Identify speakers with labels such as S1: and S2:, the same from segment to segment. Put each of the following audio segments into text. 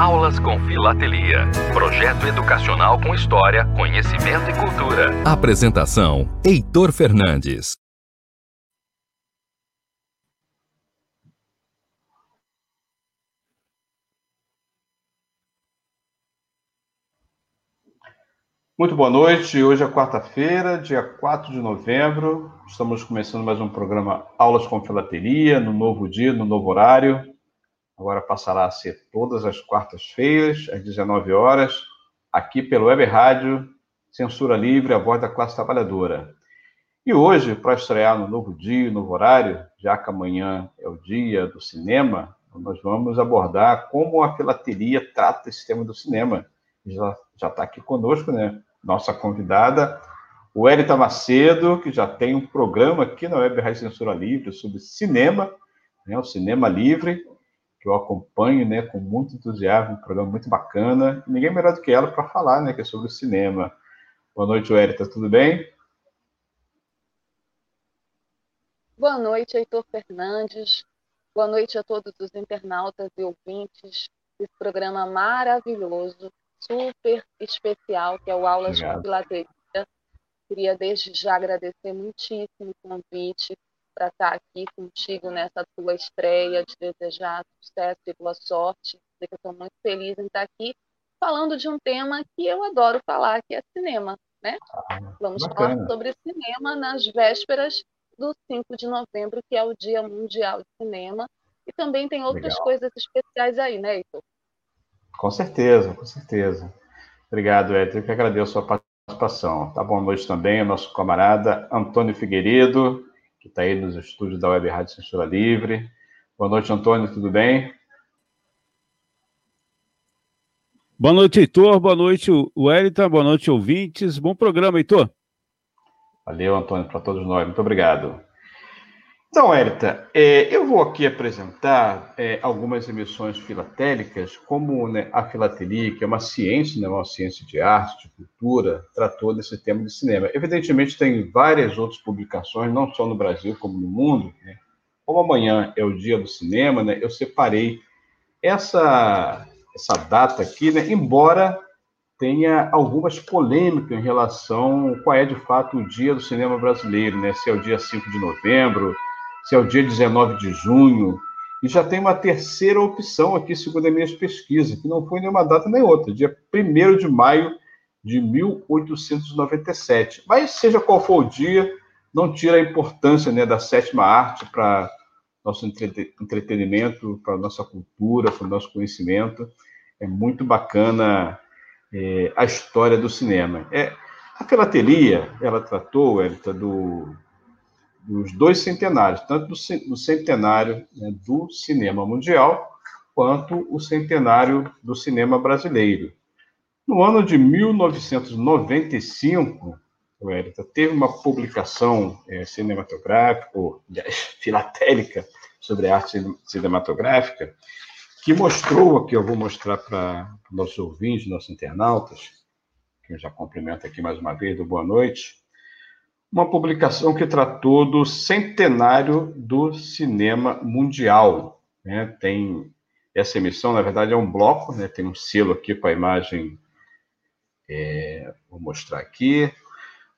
S1: Aulas com Filatelia. Projeto educacional com história, conhecimento e cultura. Apresentação: Heitor Fernandes.
S2: Muito boa noite. Hoje é quarta-feira, dia 4 de novembro. Estamos começando mais um programa Aulas com Filateria, no novo dia, no novo horário. Agora passará a ser todas as quartas-feiras, às 19 horas, aqui pelo Web Rádio Censura Livre, a voz da classe trabalhadora. E hoje, para estrear no novo dia, novo horário, já que amanhã é o dia do cinema, nós vamos abordar como a filateria trata esse tema do cinema. Já está aqui conosco, né? nossa convidada, o Elita Macedo, que já tem um programa aqui na Web Rádio Censura Livre sobre cinema, né, o Cinema Livre, que eu acompanho né, com muito entusiasmo, um programa muito bacana. Ninguém melhor do que ela para falar né, que é sobre o cinema. Boa noite, Elita, tudo bem?
S3: Boa noite, Heitor Fernandes. Boa noite a todos os internautas e ouvintes desse programa maravilhoso super especial, que é o Aulas Obrigado. de Filateria. Queria desde já agradecer muitíssimo o convite para estar aqui contigo nessa tua estreia, te desejar sucesso e boa sorte. Dizer que eu estou muito feliz em estar aqui falando de um tema que eu adoro falar, que é cinema. Né? Ah, Vamos bacana. falar sobre cinema nas vésperas do 5 de novembro, que é o Dia Mundial de Cinema. E também tem outras Legal. coisas especiais aí, né, Heitor?
S2: Com certeza, com certeza. Obrigado, Edson. Eu que agradeço a sua participação. Tá boa noite também ao nosso camarada Antônio Figueiredo, que está aí nos estúdios da Web Rádio Censura Livre. Boa noite, Antônio, tudo bem?
S4: Boa noite, Heitor. Boa noite, Wellington. Boa noite, ouvintes. Bom programa, Heitor.
S2: Valeu, Antônio, para todos nós. Muito obrigado. Então, Érita, é, eu vou aqui apresentar é, algumas emissões filatélicas, como né, a filatelia, que é uma ciência, né, uma ciência de arte, de cultura, tratou desse tema de cinema. Evidentemente, tem várias outras publicações, não só no Brasil, como no mundo. Né? Como amanhã é o dia do cinema, né, eu separei essa, essa data aqui, né, embora tenha algumas polêmicas em relação qual é, de fato, o dia do cinema brasileiro, né? se é o dia 5 de novembro, se é o dia 19 de junho, e já tem uma terceira opção aqui, segundo as minhas pesquisas, que não foi nenhuma data nem outra, dia 1 de maio de 1897. Mas, seja qual for o dia, não tira a importância né, da sétima arte para nosso entretenimento, para nossa cultura, para o nosso conhecimento. É muito bacana é, a história do cinema. É, a filatelia, ela tratou, Elita, do dos dois centenários, tanto do, centenário né, do cinema mundial, quanto o centenário do cinema brasileiro. No ano de 1995, Érita, teve uma publicação é, cinematográfica, ou, filatélica, sobre arte cinematográfica, que mostrou, aqui eu vou mostrar para nossos ouvintes, nossos internautas, que eu já cumprimento aqui mais uma vez, do boa noite, uma publicação que tratou do centenário do cinema mundial. Né? Tem essa emissão, na verdade, é um bloco, né? tem um selo aqui com a imagem, é, vou mostrar aqui,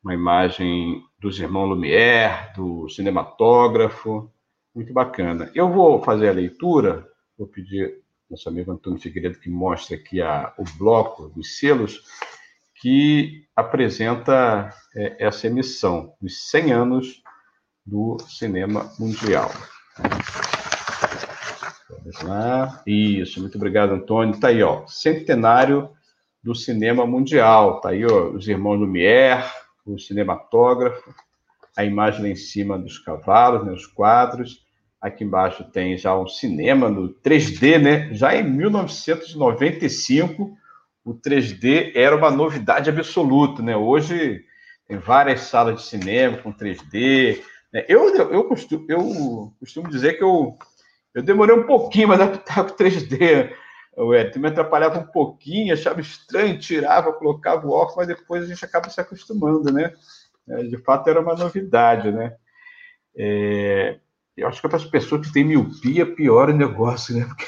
S2: uma imagem dos irmãos Lumière, do cinematógrafo, muito bacana. Eu vou fazer a leitura, vou pedir nosso amigo Antônio Figueiredo que mostre aqui a, o bloco dos selos, que apresenta é, essa emissão dos 100 anos do cinema mundial. Vamos lá. Isso, muito obrigado, Antônio. Está aí, ó, centenário do cinema mundial. Está aí, ó, os irmãos Lumière, o cinematógrafo, a imagem lá em cima dos cavalos, né, os quadros. Aqui embaixo tem já um cinema no 3D, né? Já em 1995, o 3D era uma novidade absoluta, né? Hoje tem várias salas de cinema com 3D. Né? Eu, eu, costumo, eu costumo dizer que eu, eu demorei um pouquinho para adaptar com 3D. O Edson me atrapalhava um pouquinho, achava estranho, tirava, colocava o óculos, mas depois a gente acaba se acostumando, né? É, de fato, era uma novidade, né? É, eu acho que para as pessoas que têm miopia, pior o negócio, né? Porque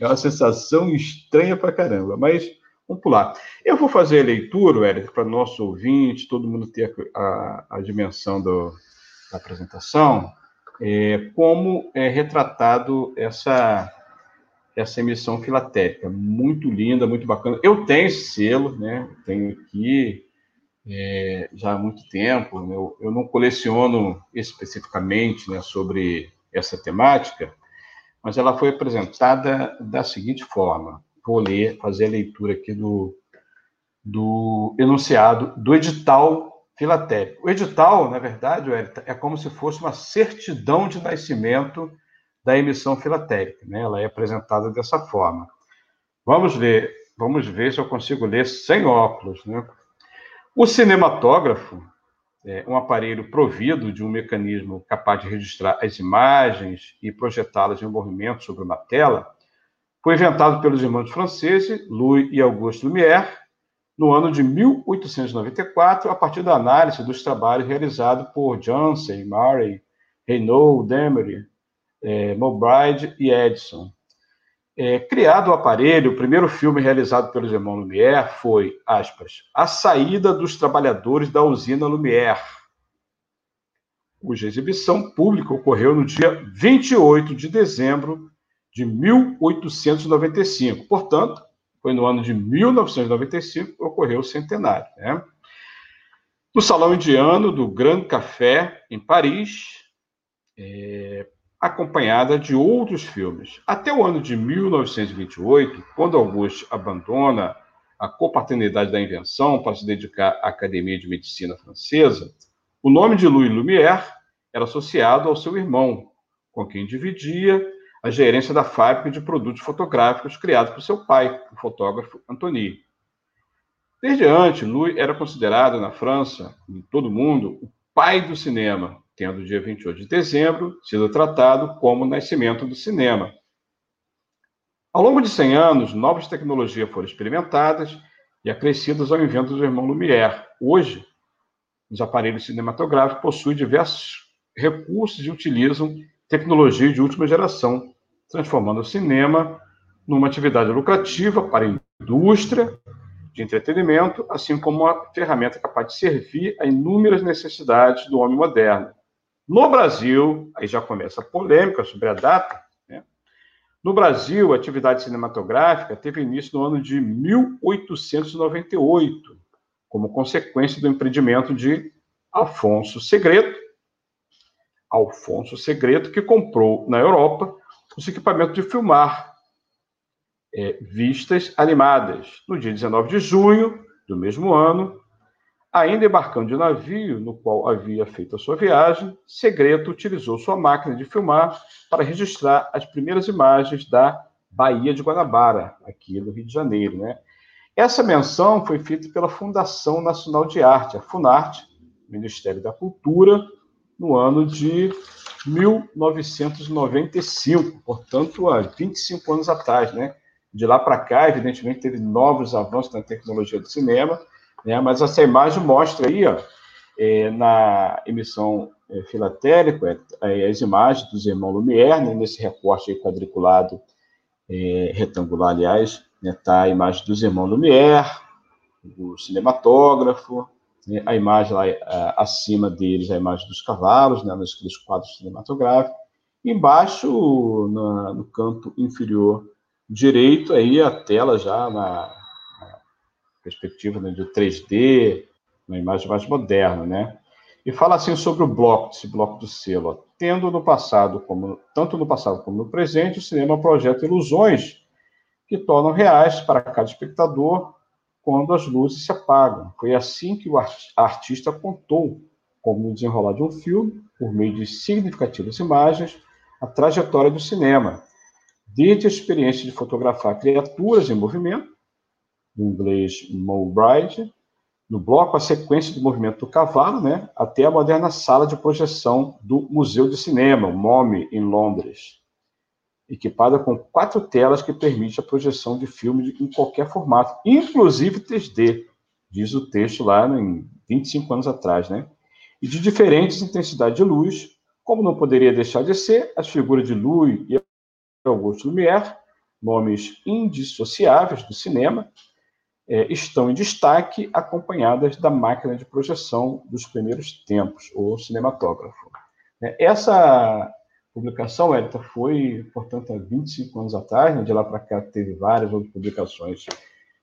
S2: é uma sensação estranha pra caramba, mas vamos pular. Eu vou fazer a leitura, Érico, para nosso ouvinte, todo mundo ter a, a dimensão do, da apresentação, é, como é retratado essa essa emissão filatélica. Muito linda, muito bacana. Eu tenho esse selo, né? Tenho aqui é, já há muito tempo. Né? Eu, eu não coleciono especificamente né, sobre essa temática, mas ela foi apresentada da seguinte forma. Vou ler, fazer a leitura aqui do, do enunciado do edital filatélico. O edital, na verdade, é como se fosse uma certidão de nascimento da emissão filatélica. Né? Ela é apresentada dessa forma. Vamos ler, vamos ver se eu consigo ler sem óculos. Né? O cinematógrafo é um aparelho provido de um mecanismo capaz de registrar as imagens e projetá-las em movimento sobre uma tela, foi inventado pelos irmãos franceses Louis e Auguste Lumière no ano de 1894, a partir da análise dos trabalhos realizados por Janssen, Murray, Reynaud, Demery, é, Mulbride e Edison. É, criado o aparelho, o primeiro filme realizado pelos irmãos Lumière foi, aspas, A Saída dos Trabalhadores da Usina Lumière, cuja exibição pública ocorreu no dia 28 de dezembro de 1895. Portanto, foi no ano de 1995 que ocorreu o centenário. Né? No Salão Indiano do Grand Café, em Paris, é, acompanhada de outros filmes. Até o ano de 1928, quando Auguste abandona a copaternidade da invenção para se dedicar à Academia de Medicina Francesa, o nome de Louis Lumière era associado ao seu irmão, com quem dividia a gerência da fábrica de produtos fotográficos criada por seu pai, o fotógrafo Antony. Desde antes, Louis era considerado na França, em todo o mundo, o pai do cinema, tendo dia 28 de dezembro sido tratado como o nascimento do cinema. Ao longo de 100 anos, novas tecnologias foram experimentadas e acrescidas ao invento do irmão Lumière. Hoje, os aparelhos cinematográficos possuem diversos recursos e utilizam tecnologia de última geração, transformando o cinema numa atividade lucrativa para a indústria de entretenimento, assim como uma ferramenta capaz de servir a inúmeras necessidades do homem moderno, no Brasil, aí já começa a polêmica sobre a data. Né? No Brasil, a atividade cinematográfica teve início no ano de 1898, como consequência do empreendimento de Afonso Segredo. Alfonso Segredo, que comprou na Europa os equipamentos de filmar é, vistas animadas. No dia 19 de junho do mesmo ano, Ainda embarcando de navio no qual havia feito a sua viagem, Segredo utilizou sua máquina de filmar para registrar as primeiras imagens da Baía de Guanabara, aqui no Rio de Janeiro. Né? Essa menção foi feita pela Fundação Nacional de Arte, a FUNARTE, Ministério da Cultura, no ano de 1995, portanto, há 25 anos atrás. Né? De lá para cá, evidentemente, teve novos avanços na tecnologia do cinema, né? Mas essa imagem mostra aí, ó, é, na emissão é, filatélica, é, as imagens dos irmãos Lumière, né? nesse recorte quadriculado, é, retangular, aliás, está né? Tá a imagem dos irmãos Lumière, o cinematógrafo, né? a imagem lá a, acima deles, a imagem dos cavalos, né? quadros cinematográficos, embaixo, na, no canto inferior direito, aí a tela já na, perspectiva né, de 3D, uma imagem mais moderna, né? E fala assim sobre o bloco, esse bloco do selo. Tendo no passado, como tanto no passado como no presente, o cinema projeta ilusões que tornam reais para cada espectador quando as luzes se apagam. Foi assim que o artista contou, como desenrolar de um filme, por meio de significativas imagens, a trajetória do cinema, desde a experiência de fotografar criaturas em movimento, do inglês Mulbride, no bloco a sequência do movimento do cavalo, né, até a moderna sala de projeção do Museu de Cinema, o MoMI, em Londres, equipada com quatro telas que permite a projeção de filme em qualquer formato, inclusive 3D, diz o texto lá em 25 anos atrás, né? E de diferentes intensidades de luz, como não poderia deixar de ser, as figuras de Louis e Augusto Lumière, nomes indissociáveis do cinema, é, estão em destaque, acompanhadas da máquina de projeção dos primeiros tempos, o cinematógrafo. É, essa publicação, Elita, foi, portanto, há 25 anos atrás, né, de lá para cá teve várias outras publicações,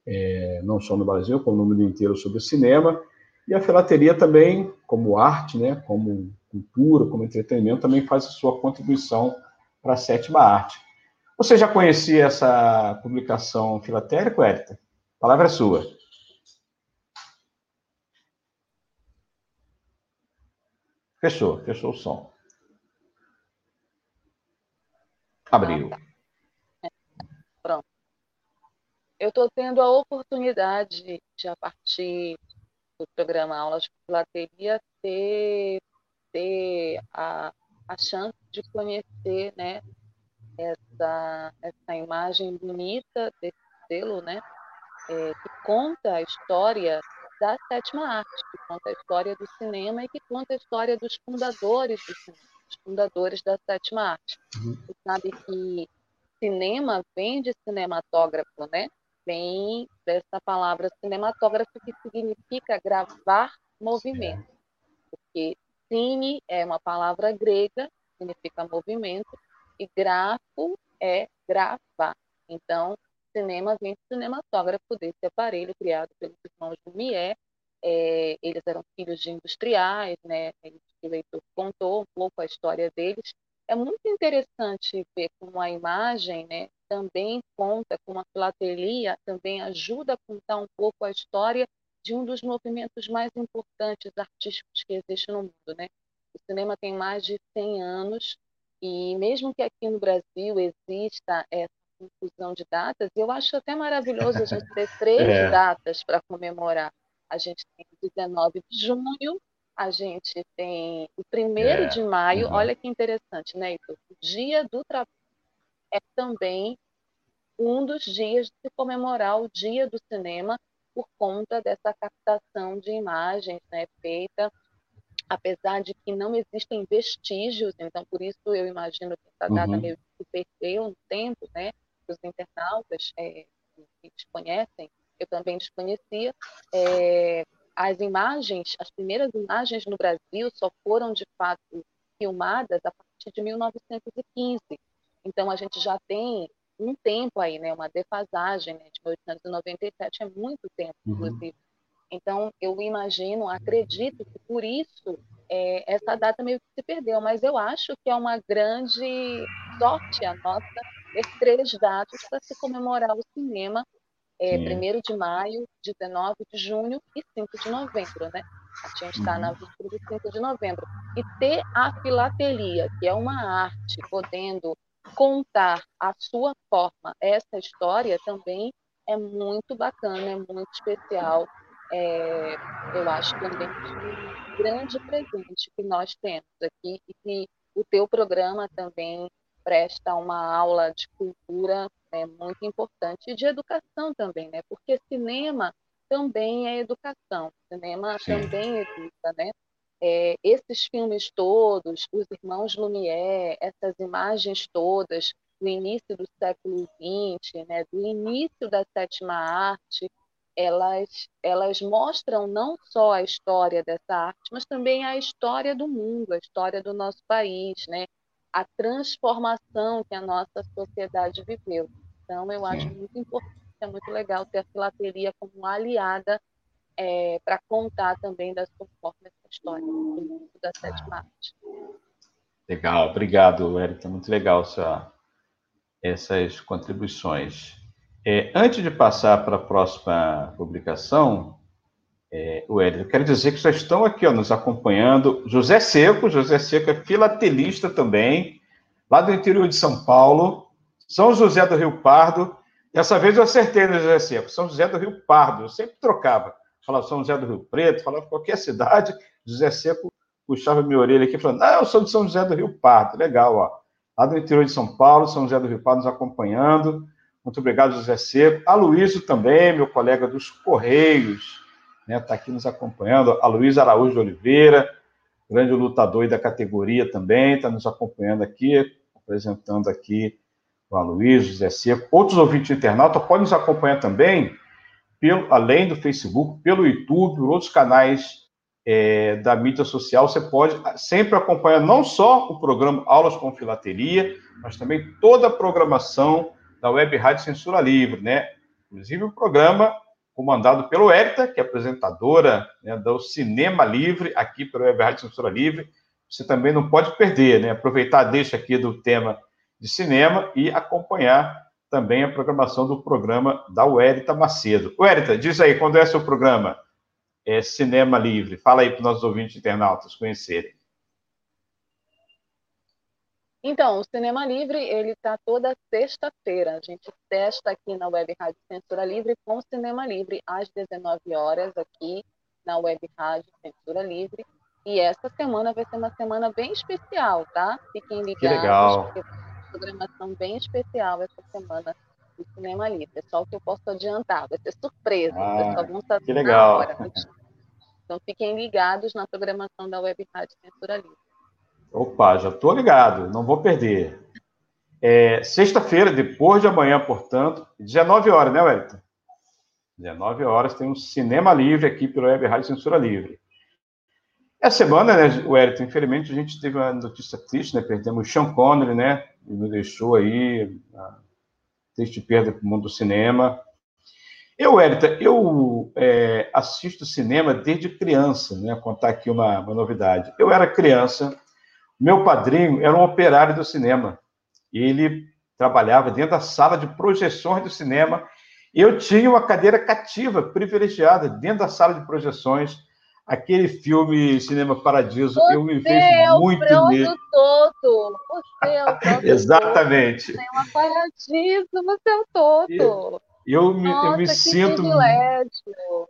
S2: é, não só no Brasil, como no mundo inteiro, sobre cinema, e a filateria também, como arte, né, como cultura, como entretenimento, também faz a sua contribuição para a sétima arte. Você já conhecia essa publicação filatérica, Elita? Palavra é sua. Fechou, fechou o som. Abriu.
S3: Pronto. Eu estou tendo a oportunidade de, a partir do programa Aulas de Filateria, ter, ter a, a chance de conhecer né, essa, essa imagem bonita desse selo, né, é, que conta a história da sétima arte, que conta a história do cinema e que conta a história dos fundadores do cinema, os fundadores da sétima arte. Uhum. Você sabe que cinema vem de cinematógrafo, né? Vem dessa palavra cinematógrafo que significa gravar movimento. Porque cine é uma palavra grega, significa movimento, e grafo é gravar. Então, cinema vem do cinematógrafo desse aparelho criado pelos irmãos Lumière. É, eles eram filhos de industriais, né? O leitor contou um pouco a história deles. É muito interessante ver como a imagem, né, também conta, como a filatelia também ajuda a contar um pouco a história de um dos movimentos mais importantes artísticos que existe no mundo, né? O cinema tem mais de 100 anos e mesmo que aqui no Brasil exista essa confusão de datas, eu acho até maravilhoso a gente ter três é. datas para comemorar. A gente tem 19 de junho, a gente tem o 1 é. de maio, uhum. olha que interessante, né, Heitor? O Dia do Trabalho é também um dos dias de se comemorar o Dia do Cinema por conta dessa captação de imagens né, feita apesar de que não existem vestígios, então por isso eu imagino que essa data uhum. meio que perdeu no tempo, né? Os internautas é, que desconhecem, eu também desconhecia. É, as imagens, as primeiras imagens no Brasil só foram de fato filmadas a partir de 1915. Então a gente já tem um tempo aí, né? Uma defasagem né, de 1897 é muito tempo, uhum. inclusive. Então, eu imagino, acredito que por isso é, essa data meio que se perdeu, mas eu acho que é uma grande sorte a nossa ter três datas para se comemorar o cinema, é, 1 de maio, 19 de junho e 5 de novembro, né? A gente está uhum. na víspera de 5 de novembro. E ter a filatelia, que é uma arte, podendo contar a sua forma essa história também é muito bacana, é muito especial é, eu acho também um grande presente que nós temos aqui e que o teu programa também presta uma aula de cultura é, muito importante e de educação também, né? Porque cinema também é educação, cinema Sim. também educa, né? É, esses filmes todos, os irmãos Lumière, essas imagens todas do início do século XX, né, do início da sétima arte, elas, elas mostram não só a história dessa arte, mas também a história do mundo, a história do nosso país, né? A transformação que a nossa sociedade viveu. Então, eu acho muito importante, é muito legal ter a filateria como aliada é, para contar também das formas dessa história do da sétima arte.
S2: Legal, obrigado, Érica. Muito legal essa, essas contribuições. É, antes de passar para a próxima publicação, é, eu quero dizer que já estão aqui ó, nos acompanhando José Seco, José Seco é filatelista também, lá do interior de São Paulo, São José do Rio Pardo. Dessa vez eu acertei no José Seco, São José do Rio Pardo, eu sempre trocava. Falava São José do Rio Preto, falava qualquer cidade, José Seco puxava minha orelha aqui falando, não, eu sou de São José do Rio Pardo, legal, ó. Lá do interior de São Paulo, São José do Rio Pardo nos acompanhando. Muito obrigado, José Seco. A também, meu colega dos Correios, né, tá aqui nos acompanhando. A Luísa Araújo de Oliveira, grande lutador da categoria também, está nos acompanhando aqui, apresentando aqui o Aloysio, José Seco, outros ouvintes internautas podem nos acompanhar também, pelo, além do Facebook, pelo YouTube, por outros canais é, da mídia social. Você pode sempre acompanhar não só o programa Aulas com Filatelia, mas também toda a programação da Web Rádio Censura Livre, né? Inclusive o programa comandado pelo Hérita, que é apresentadora né, do Cinema Livre, aqui pelo Web Rádio Censura Livre. Você também não pode perder, né? Aproveitar deixa aqui do tema de cinema e acompanhar também a programação do programa da Uérita Macedo. Uérita, diz aí, quando é seu programa? É Cinema Livre. Fala aí para os nossos ouvintes internautas conhecerem.
S3: Então, o Cinema Livre, ele está toda sexta-feira. A gente testa aqui na Web Rádio Censura Livre com o Cinema Livre, às 19 horas, aqui na Web Rádio Censura Livre. E essa semana vai ser uma semana bem especial, tá? Fiquem ligados. Que
S2: legal.
S3: programação bem especial essa semana do Cinema Livre. É só o que eu posso adiantar. Vai ser surpresa.
S2: Ah, só vão saber que legal. Hora,
S3: então, fiquem ligados na programação da Web Rádio Censura Livre.
S2: Opa, já estou ligado, não vou perder. É, Sexta-feira, depois de amanhã, portanto, 19 horas, né, Wellington? 19 horas tem um cinema livre aqui pelo Web Rádio Censura Livre. Essa semana, né, Wellington, infelizmente a gente teve uma notícia triste, né? Perdemos o Sean Connery, né? Ele nos deixou aí, uma triste perda para o mundo do cinema. Eu, Wellington, eu é, assisto cinema desde criança, né? Vou contar aqui uma, uma novidade. Eu era criança, meu padrinho era um operário do cinema. Ele trabalhava dentro da sala de projeções do cinema. Eu tinha uma cadeira cativa, privilegiada, dentro da sala de projeções. Aquele filme Cinema Paradiso,
S3: Você
S2: eu me vejo é muito nele.
S3: Todo. É o todo.
S2: Exatamente.
S3: Cinema Paradiso, você é o todo.
S2: Eu, eu me, Nossa, eu me sinto. Privilégio.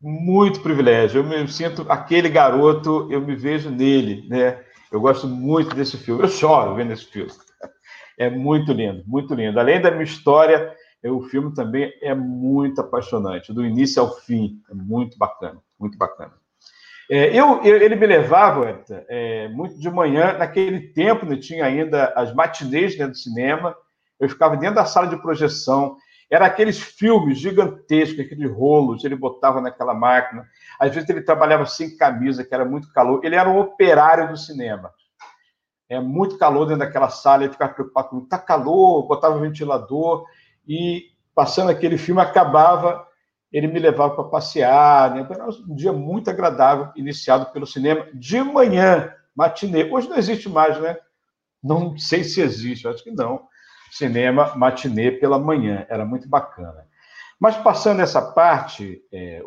S2: Muito privilégio. Eu me sinto aquele garoto, eu me vejo nele, né? Eu gosto muito desse filme. Eu choro vendo esse filme. É muito lindo, muito lindo. Além da minha história, o filme também é muito apaixonante, do início ao fim. É muito bacana, muito bacana. É, eu, eu, ele me levava, é, muito de manhã, naquele tempo, né, tinha ainda as matinês dentro do cinema, eu ficava dentro da sala de projeção, era aqueles filmes gigantescos, aqueles rolos, ele botava naquela máquina. Às vezes ele trabalhava sem camisa, que era muito calor. Ele era um operário do cinema. É muito calor dentro daquela sala, ele ficava preocupado com tá calor, botava ventilador e passando aquele filme acabava, ele me levava para passear, né? Era um dia muito agradável, iniciado pelo cinema de manhã, matinê. Hoje não existe mais, né? Não sei se existe, acho que não cinema matinê pela manhã. Era muito bacana. Mas passando essa parte, é,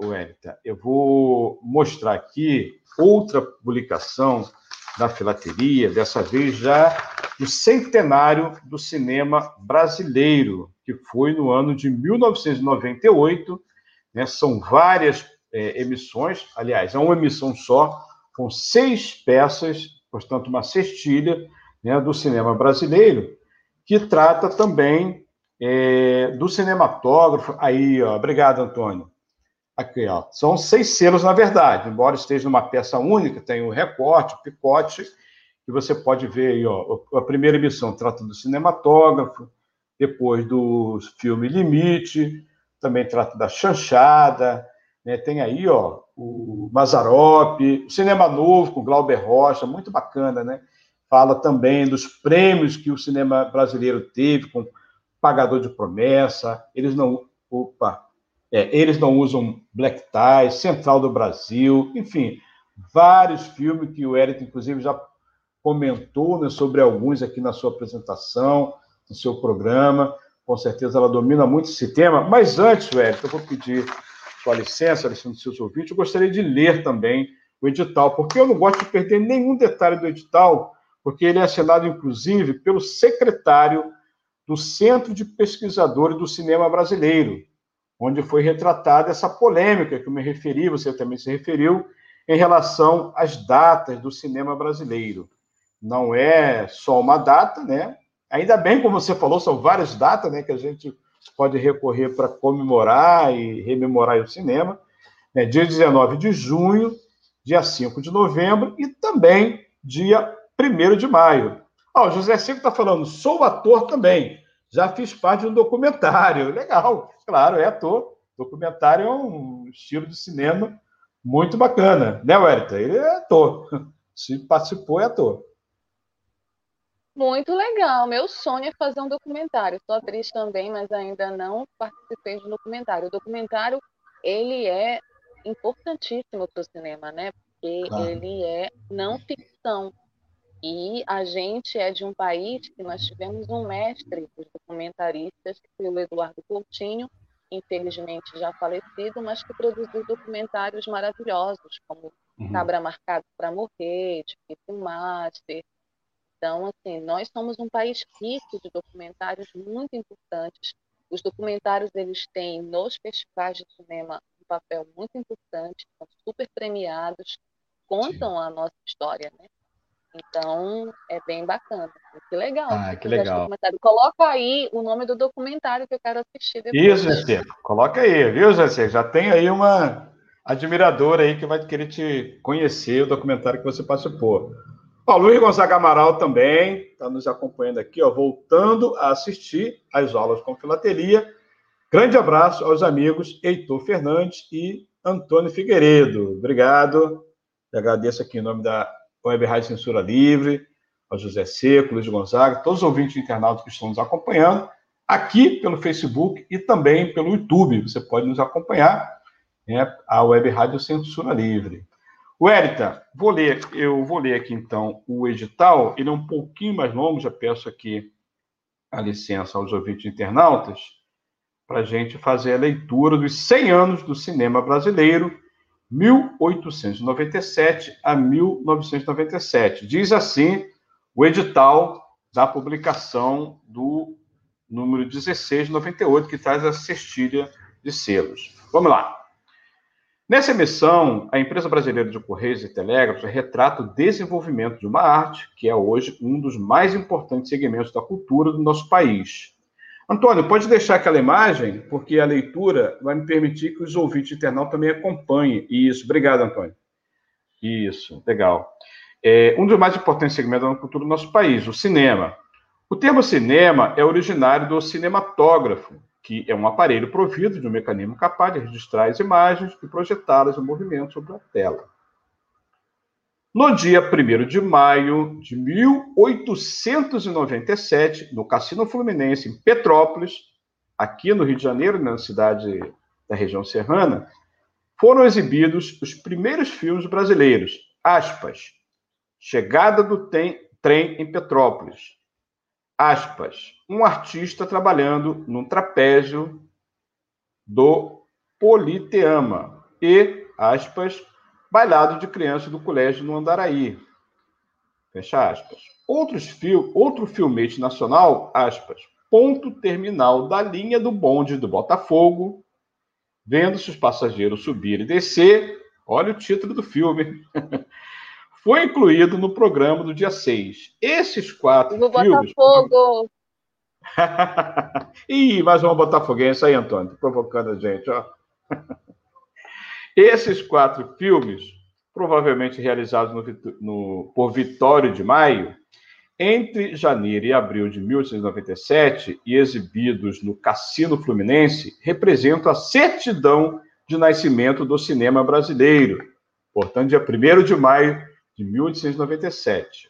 S2: eu vou mostrar aqui outra publicação da filateria, dessa vez já do centenário do cinema brasileiro, que foi no ano de 1998. Né? São várias é, emissões, aliás, é uma emissão só, com seis peças, portanto, uma cestilha né, do cinema brasileiro, que trata também é, do cinematógrafo. Aí, ó, obrigado, Antônio. Aqui, ó, são seis selos, na verdade, embora esteja numa peça única, tem o recorte, o picote, que você pode ver aí, ó, a primeira emissão trata do cinematógrafo, depois do filme Limite, também trata da chanchada, né? tem aí, ó, o Mazarop, o Cinema Novo com Glauber Rocha, muito bacana, né? Fala também dos prêmios que o cinema brasileiro teve com Pagador de Promessa, eles não, opa, é, eles não usam Black Tie, Central do Brasil, enfim, vários filmes que o Eric, inclusive, já comentou né, sobre alguns aqui na sua apresentação, no seu programa. Com certeza ela domina muito esse tema. Mas antes, Eric, eu vou pedir sua licença, licença dos seus ouvintes, eu gostaria de ler também o edital, porque eu não gosto de perder nenhum detalhe do edital, porque ele é assinado, inclusive, pelo secretário do Centro de Pesquisadores do Cinema Brasileiro, onde foi retratada essa polêmica que eu me referi, você também se referiu, em relação às datas do cinema brasileiro. Não é só uma data, né? Ainda bem, como você falou, são várias datas né, que a gente pode recorrer para comemorar e rememorar o cinema. Né? Dia 19 de junho, dia 5 de novembro e também dia 1 de maio. Ó, o José Seco está falando, sou ator também. já fiz parte de um documentário. Legal, claro, é ator. Documentário é um estilo de cinema muito bacana, né, Wellington? Ele é ator. Se participou, é ator.
S3: Muito legal. Meu sonho é fazer um documentário. Sou atriz também, mas ainda não participei de um documentário. O documentário, ele é importantíssimo para o cinema, né? Porque claro. ele é não ficção. E a gente é de um país que nós tivemos um mestre dos documentaristas, que foi o Eduardo Coutinho, infelizmente já falecido, mas que produziu documentários maravilhosos, como uhum. Cabra Marcado para Morrer, Difícil Master, então, assim, nós somos um país rico de documentários muito importantes. Os documentários, eles têm nos festivais de cinema um papel muito importante, são super premiados, contam Sim. a nossa história, né? Então, é bem bacana. Que legal.
S2: Ah, que legal.
S3: Coloca aí o nome do documentário que eu quero assistir depois.
S2: Isso, Jessé. Coloca aí, viu, Jessé? Já tem aí uma admiradora aí que vai querer te conhecer o documentário que você participou. Ó, Luiz Gonzaga Amaral também está nos acompanhando aqui, ó, voltando a assistir às aulas com filatelia. Grande abraço aos amigos Heitor Fernandes e Antônio Figueiredo. Obrigado. Eu agradeço aqui em nome da Web Rádio Censura Livre, ao José Seco, Luiz Gonzaga, todos os ouvintes internautas que estão nos acompanhando, aqui pelo Facebook e também pelo YouTube. Você pode nos acompanhar, né, a Web Rádio Censura Livre. Wellington, vou ler, eu vou ler aqui então o edital, ele é um pouquinho mais longo, já peço aqui a licença aos ouvintes internautas, para a gente fazer a leitura dos 100 anos do cinema brasileiro, 1897 a 1997. Diz assim o edital da publicação do número 1698, que traz a cestilha de selos. Vamos lá. Nessa emissão, a empresa brasileira de Correios e Telégrafos retrata o desenvolvimento de uma arte que é hoje um dos mais importantes segmentos da cultura do nosso país. Antônio, pode deixar aquela imagem, porque a leitura vai me permitir que os ouvintes internautas também acompanhem. Isso, obrigado, Antônio. Isso, legal. É, um dos mais importantes segmentos da cultura do nosso país, o cinema. O termo cinema é originário do cinematógrafo, que é um aparelho provido de um mecanismo capaz de registrar as imagens e projetá-las em movimento sobre a tela. No dia 1 de maio de 1897, no Cassino Fluminense, em Petrópolis, aqui no Rio de Janeiro, na cidade da região serrana, foram exibidos os primeiros filmes brasileiros. Aspas. Chegada do trem em Petrópolis aspas, um artista trabalhando num trapézio do Politeama e, aspas, bailado de criança do colégio no Andaraí. Fecha aspas. Outros fil outro filmete nacional, aspas, ponto terminal da linha do bonde do Botafogo, vendo-se os passageiros subir e descer, olha o título do filme, foi incluído no programa do dia 6. Esses quatro
S3: no
S2: filmes...
S3: Botafogo!
S2: Ih, mais uma botafoguense aí, Antônio, provocando a gente, ó. Esses quatro filmes, provavelmente realizados no, no, por Vitório de Maio, entre janeiro e abril de 1897 e exibidos no Cassino Fluminense, representam a certidão de nascimento do cinema brasileiro. Portanto, dia 1 de maio de 1897.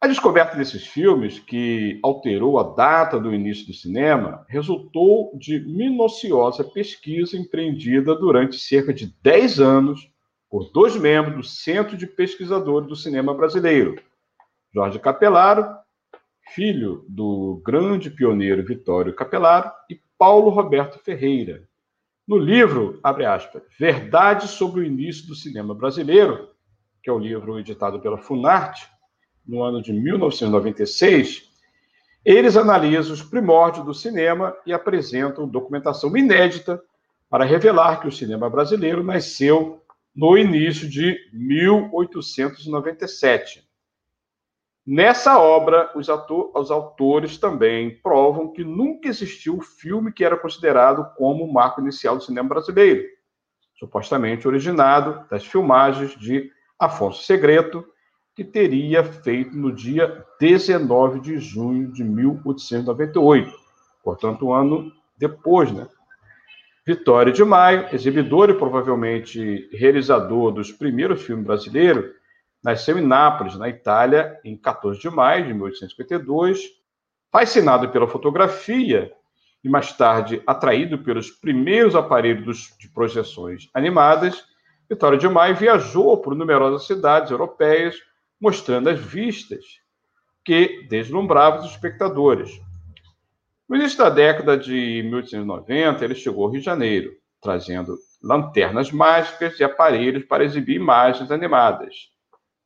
S2: A descoberta desses filmes, que alterou a data do início do cinema, resultou de minuciosa pesquisa empreendida durante cerca de 10 anos por dois membros do Centro de Pesquisadores do Cinema Brasileiro, Jorge Capelaro, filho do grande pioneiro Vitório Capelaro, e Paulo Roberto Ferreira. No livro, abre aspas, Verdade sobre o Início do Cinema Brasileiro, que é o livro editado pela Funarte, no ano de 1996, eles analisam os primórdios do cinema e apresentam documentação inédita para revelar que o cinema brasileiro nasceu no início de 1897. Nessa obra, os, ator, os autores também provam que nunca existiu o filme que era considerado como o marco inicial do cinema brasileiro, supostamente originado das filmagens de Afonso Segreto, que teria feito no dia 19 de junho de 1898, portanto, um ano depois, né? Vitória de Maio, exibidor e provavelmente realizador dos primeiros filmes brasileiros, nasceu em Nápoles, na Itália, em 14 de maio de 1852. Fascinado pela fotografia e mais tarde atraído pelos primeiros aparelhos de projeções animadas, Vitória de Maio viajou por numerosas cidades europeias, mostrando as vistas que deslumbravam os espectadores. No início da década de 1890, ele chegou ao Rio de Janeiro, trazendo lanternas mágicas e aparelhos para exibir imagens animadas.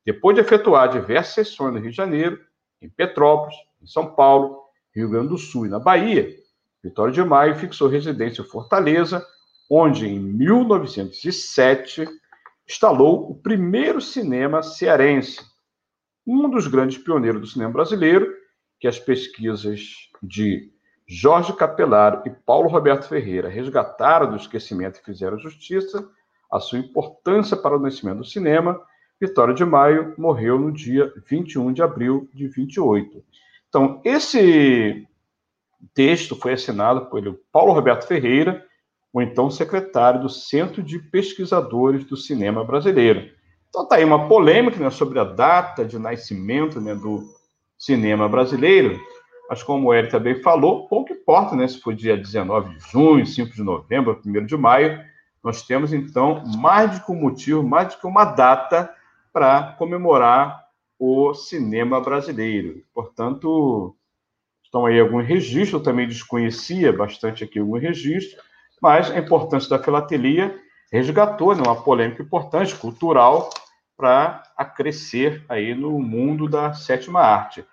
S2: Depois de efetuar diversas sessões no Rio de Janeiro, em Petrópolis, em São Paulo, Rio Grande do Sul e na Bahia, Vitória de Maio fixou residência em Fortaleza, onde em 1907 instalou o primeiro cinema cearense, um dos grandes pioneiros do cinema brasileiro, que as pesquisas de Jorge Capelaro e Paulo Roberto Ferreira resgataram do esquecimento e fizeram justiça à sua importância para o nascimento do cinema, Vitória de Maio morreu no dia 21 de abril de 28. Então, esse texto foi assinado pelo Paulo Roberto Ferreira, o então secretário do Centro de Pesquisadores do Cinema Brasileiro. Então, está aí uma polêmica né, sobre a data de nascimento né, do cinema brasileiro, mas como o Eric também falou, pouco importa né, se foi dia 19 de junho, 5 de novembro, 1 de maio, nós temos então mais de um motivo, mais do que uma data para comemorar o cinema brasileiro. Portanto, estão aí alguns registros, eu também desconhecia bastante aqui alguns registros, mas a importância da filatelia resgatou né, uma polêmica importante, cultural, para crescer aí no mundo da sétima arte.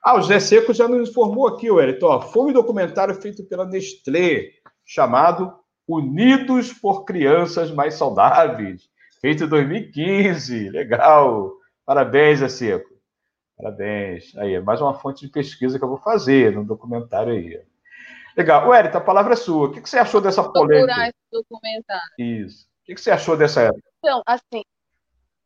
S2: Ah, o José Seco já nos informou aqui, o Eriton. Foi um documentário feito pela Nestlé, chamado Unidos por Crianças Mais Saudáveis, feito em 2015. Legal. Parabéns, Zé Seco. Parabéns. Aí, é mais uma fonte de pesquisa que eu vou fazer no documentário aí. Legal. O Eriton, a palavra é sua. O que você achou dessa polêmica? Procurar esse
S3: documentário.
S2: Isso. O que você achou dessa...
S3: Então, assim...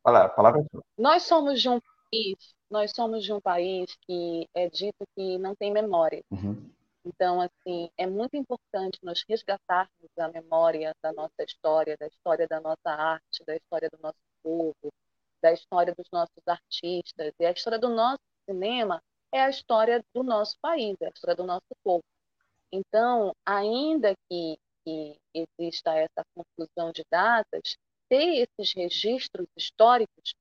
S2: a palavra é sua.
S3: Nós somos de um país nós somos de um país que é dito que não tem memória.
S2: Uhum.
S3: Então, assim, é muito importante nós resgatarmos a memória da nossa história, da história da nossa arte, da história do nosso povo, da história dos nossos artistas. E a história do nosso cinema é a história do nosso país, é a história do nosso povo. Então, ainda que, que exista essa confusão de datas, ter esses registros históricos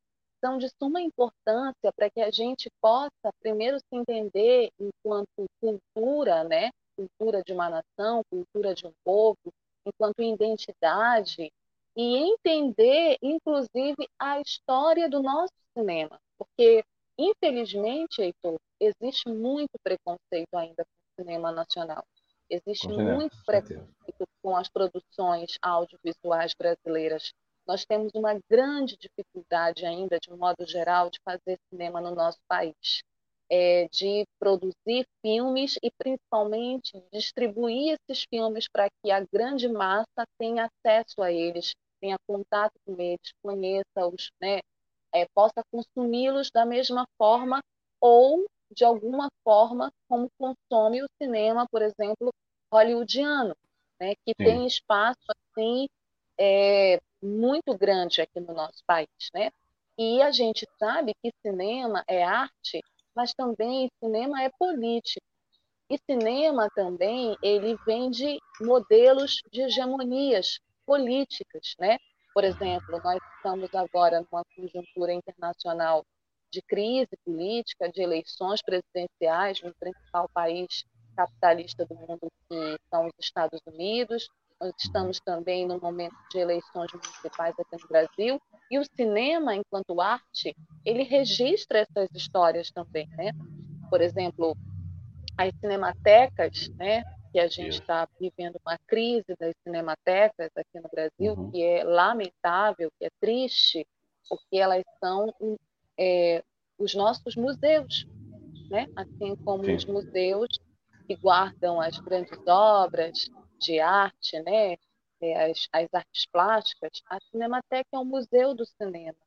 S3: são de suma importância para que a gente possa primeiro se entender enquanto cultura, né? Cultura de uma nação, cultura de um povo, enquanto identidade e entender, inclusive, a história do nosso cinema, porque infelizmente, Heitor, existe muito preconceito ainda com o cinema nacional. Existe muito preconceito com as produções audiovisuais brasileiras nós temos uma grande dificuldade ainda, de um modo geral, de fazer cinema no nosso país. É, de produzir filmes e, principalmente, distribuir esses filmes para que a grande massa tenha acesso a eles, tenha contato com eles, conheça-os, né? É, possa consumi-los da mesma forma ou, de alguma forma, como consome o cinema, por exemplo, hollywoodiano, né? que Sim. tem espaço assim é, muito grande aqui no nosso país, né? E a gente sabe que cinema é arte, mas também cinema é política. E cinema também, ele vem de modelos de hegemonias políticas, né? Por exemplo, nós estamos agora numa conjuntura internacional de crise política, de eleições presidenciais no principal país capitalista do mundo, que são os Estados Unidos, nós estamos também no momento de eleições municipais aqui no Brasil, e o cinema, enquanto arte, ele registra essas histórias também, né? Por exemplo, as cinematecas, né? Que a gente está vivendo uma crise das cinematecas aqui no Brasil, uhum. que é lamentável, que é triste, porque elas são é, os nossos museus, né? Assim como Sim. os museus que guardam as grandes obras, de arte, né? É, as, as artes plásticas, a Cinemateca é um museu do cinema.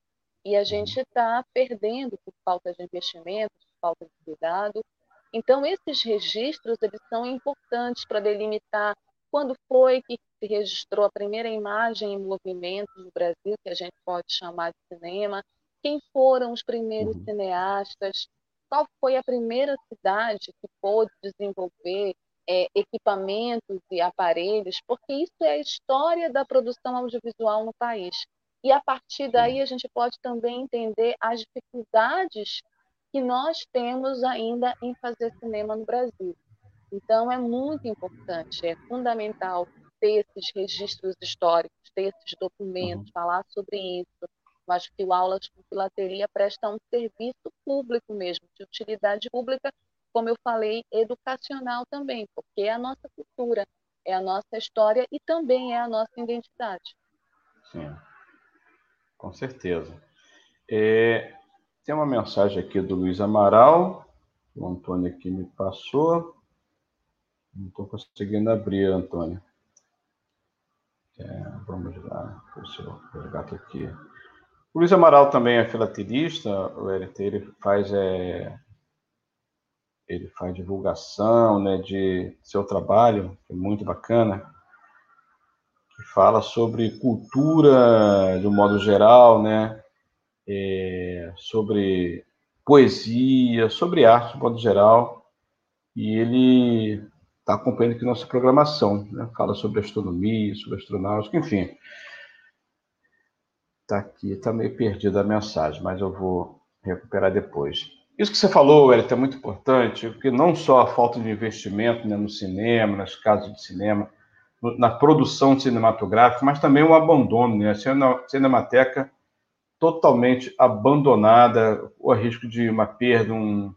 S3: E a gente está perdendo por falta de investimento, por falta de cuidado. Então, esses registros eles são importantes para delimitar quando foi que se registrou a primeira imagem em movimento no Brasil, que a gente pode chamar de cinema, quem foram os primeiros uhum. cineastas, qual foi a primeira cidade que pôde desenvolver é, equipamentos e aparelhos, porque isso é a história da produção audiovisual no país. E a partir daí a gente pode também entender as dificuldades que nós temos ainda em fazer cinema no Brasil. Então é muito importante, é fundamental ter esses registros históricos, ter esses documentos, uhum. falar sobre isso. Eu acho que o Aulas com Filatelia presta um serviço público mesmo, de utilidade pública, como eu falei, educacional também, porque é a nossa cultura, é a nossa história e também é a nossa identidade.
S2: Sim, com certeza. É, tem uma mensagem aqui do Luiz Amaral, o Antônio aqui me passou. Não estou conseguindo abrir, Antônio. É, vamos lá, deixa eu resgato aqui. O Luiz Amaral também é filatelista, o LT, ele faz, é, ele faz divulgação né, de seu trabalho, que é muito bacana, que fala sobre cultura de um modo geral, né, é, sobre poesia, sobre arte de um modo geral, e ele está acompanhando aqui nossa programação, né? fala sobre astronomia, sobre astronáutica, enfim. Está aqui, está meio perdida a mensagem, mas eu vou recuperar depois. Isso que você falou, Elita, é muito importante, porque não só a falta de investimento né, no cinema, nas casas de cinema, na produção cinematográfica, mas também o abandono, né? A cinemateca totalmente abandonada, o risco de uma perda, um,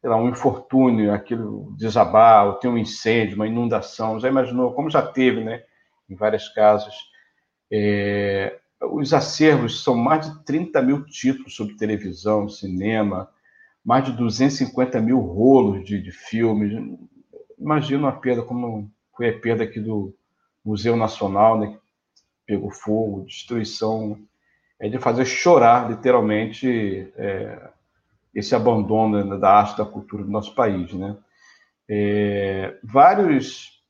S2: lá, um infortúnio, aquilo desabar, ou ter um incêndio, uma inundação. Já imaginou, como já teve, né, em várias casas. É, os acervos são mais de 30 mil títulos sobre televisão, cinema, mais de 250 mil rolos de, de filmes. Imagina uma perda como foi a perda aqui do Museu Nacional, né, pegou fogo, destruição, é de fazer chorar, literalmente, é, esse abandono né, da arte da cultura do nosso país, né? É, vários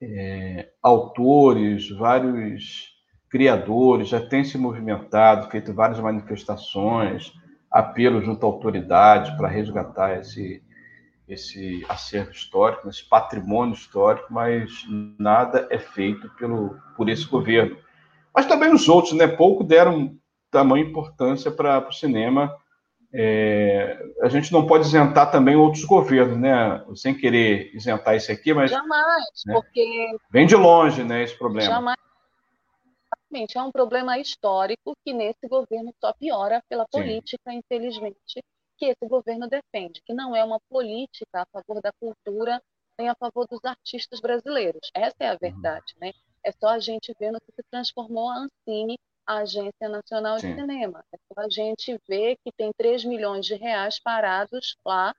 S2: é, autores, vários criadores já têm se movimentado, feito várias manifestações, apelos junto à autoridade para resgatar esse, esse acervo histórico, esse patrimônio histórico, mas nada é feito pelo, por esse governo. Mas também os outros, né? Pouco deram tamanha importância para o cinema é, a gente não pode isentar também outros governos, né? Sem querer isentar esse aqui, mas.
S3: Jamais, né? porque.
S2: Vem de longe, né, esse problema.
S3: Jamais. É um problema histórico que nesse governo só piora pela política, Sim. infelizmente, que esse governo defende, que não é uma política a favor da cultura nem a favor dos artistas brasileiros. Essa é a uhum. verdade, uhum. né? É só a gente ver no que se transformou a Ancine a Agência Nacional de Sim. Cinema. Então, a gente vê que tem 3 milhões de reais parados lá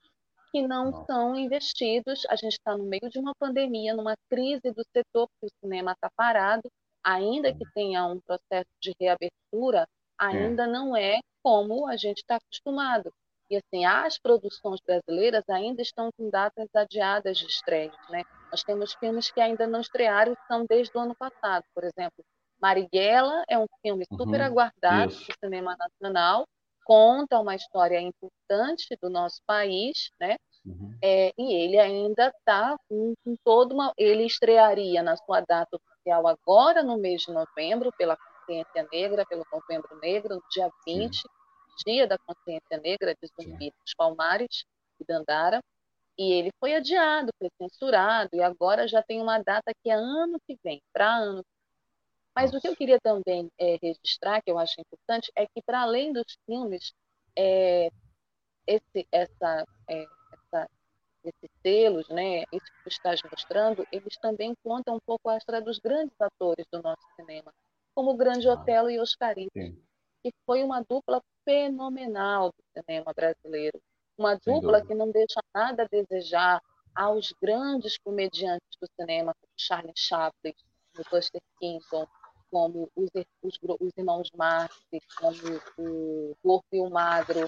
S3: que não, não. são investidos. A gente está no meio de uma pandemia, numa crise do setor, porque o cinema está parado, ainda que tenha um processo de reabertura, ainda é. não é como a gente está acostumado. E assim, as produções brasileiras ainda estão com datas adiadas de estreia, né? Nós temos filmes que ainda não estrearam e são desde o ano passado, por exemplo, Marighella é um filme super uhum, aguardado do cinema nacional, conta uma história importante do nosso país, né? Uhum. É, e ele ainda está com, com toda uma. Ele estrearia na sua data oficial agora, no mês de novembro, pela Consciência Negra, pelo Novembro Negro, no dia 20, Sim. dia da Consciência Negra de Zumbi dos Palmares e Dandara. E ele foi adiado, foi censurado, e agora já tem uma data que é ano que vem, para ano mas o que eu queria também é, registrar, que eu acho importante, é que, para além dos filmes, é, esse, essa, é, essa, esses selos, né, isso que tu estás mostrando, eles também contam um pouco a história dos grandes atores do nosso cinema, como o Grande Otelo e Oscarito, que foi uma dupla fenomenal do cinema brasileiro. Uma dupla que não deixa nada a desejar aos grandes comediantes do cinema, como Charlie Chaplin, o Buster Keaton, como os, os, os irmãos Marx, como o Gordo e o Magro,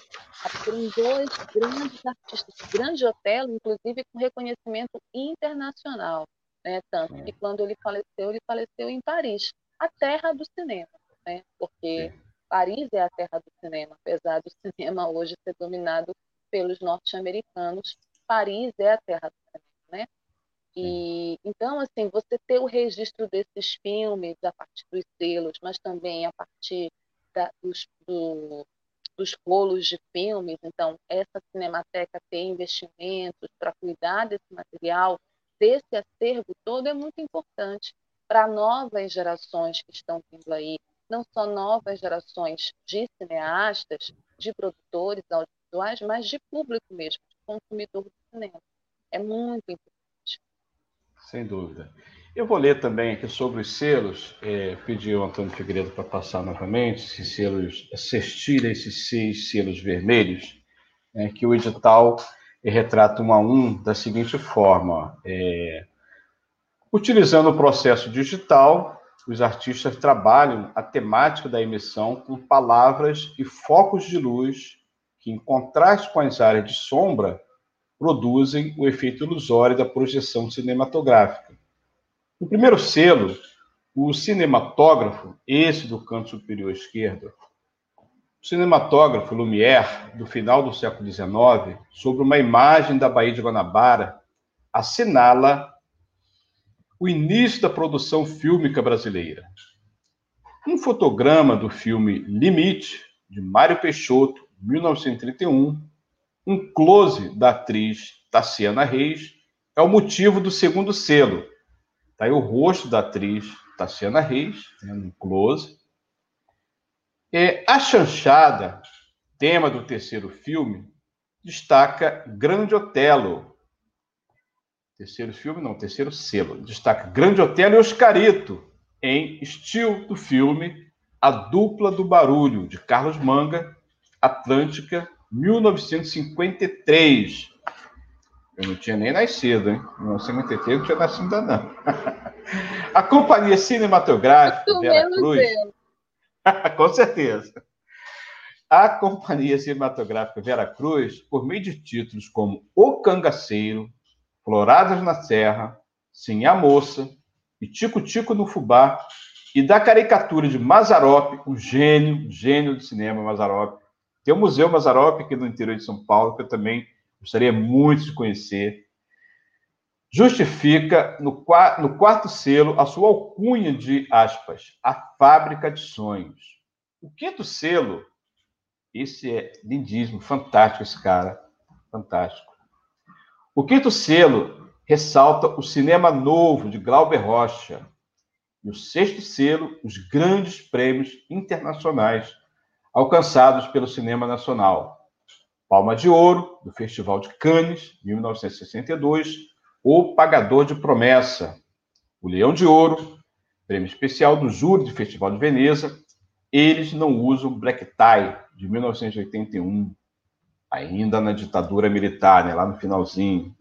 S3: foram dois grandes artistas, grande Otelo, inclusive com reconhecimento internacional. Né? Tanto que quando ele faleceu, ele faleceu em Paris, a terra do cinema, né? porque Paris é a terra do cinema, apesar do cinema hoje ser dominado pelos norte-americanos, Paris é a terra do cinema, né? E então, assim, você ter o registro desses filmes a partir dos selos, mas também a partir da, dos, do, dos rolos de filmes. Então, essa cinemateca ter investimentos para cuidar desse material, desse acervo todo, é muito importante para novas gerações que estão vindo aí, não só novas gerações de cineastas, de produtores audiovisuais, mas de público mesmo, de consumidor do cinema. É muito importante.
S2: Sem dúvida. Eu vou ler também aqui sobre os selos, é, pedi ao Antônio Figueiredo para passar novamente, esses selos, assistir esses seis selos vermelhos, é, que o edital retrata um a um da seguinte forma: é, utilizando o processo digital, os artistas trabalham a temática da emissão com palavras e focos de luz que, em contraste com as áreas de sombra, produzem o efeito ilusório da projeção cinematográfica. No primeiro selo, o cinematógrafo, esse do canto superior esquerdo, o cinematógrafo Lumière, do final do século XIX, sobre uma imagem da Baía de Guanabara, assinala o início da produção fílmica brasileira. Um fotograma do filme Limite, de Mário Peixoto, 1931, um close da atriz Tassiana Reis, é o motivo do segundo selo. Está aí o rosto da atriz Tassiana Reis, né, um close. É, a chanchada, tema do terceiro filme, destaca Grande Otelo, Terceiro filme, não, terceiro selo. Destaca Grande Hotel e Oscarito, em estilo do filme A Dupla do Barulho, de Carlos Manga, Atlântica, 1953. Eu não tinha nem nascido, hein? Em 1953 eu não tinha nascido ainda, não. A companhia cinematográfica Vera Cruz. Com certeza. A companhia cinematográfica Vera Cruz, por meio de títulos como O Cangaceiro, Floradas na Serra, Sim a Moça e Tico Tico no Fubá, e da caricatura de Mazarop, o gênio, gênio do cinema Mazarop. Tem o Museu Mazarop aqui no interior de São Paulo, que eu também gostaria muito de conhecer. Justifica no, no quarto selo a sua alcunha de aspas, a fábrica de sonhos. O quinto selo, esse é lindíssimo, fantástico esse cara, fantástico. O quinto selo ressalta o cinema novo de Glauber Rocha. E o sexto selo, os grandes prêmios internacionais alcançados pelo cinema nacional. Palma de Ouro, do Festival de Cannes, 1962, O Pagador de Promessa. O Leão de Ouro, prêmio especial do Júri do Festival de Veneza. Eles não usam black tie, de 1981 ainda na ditadura militar, né, lá no finalzinho.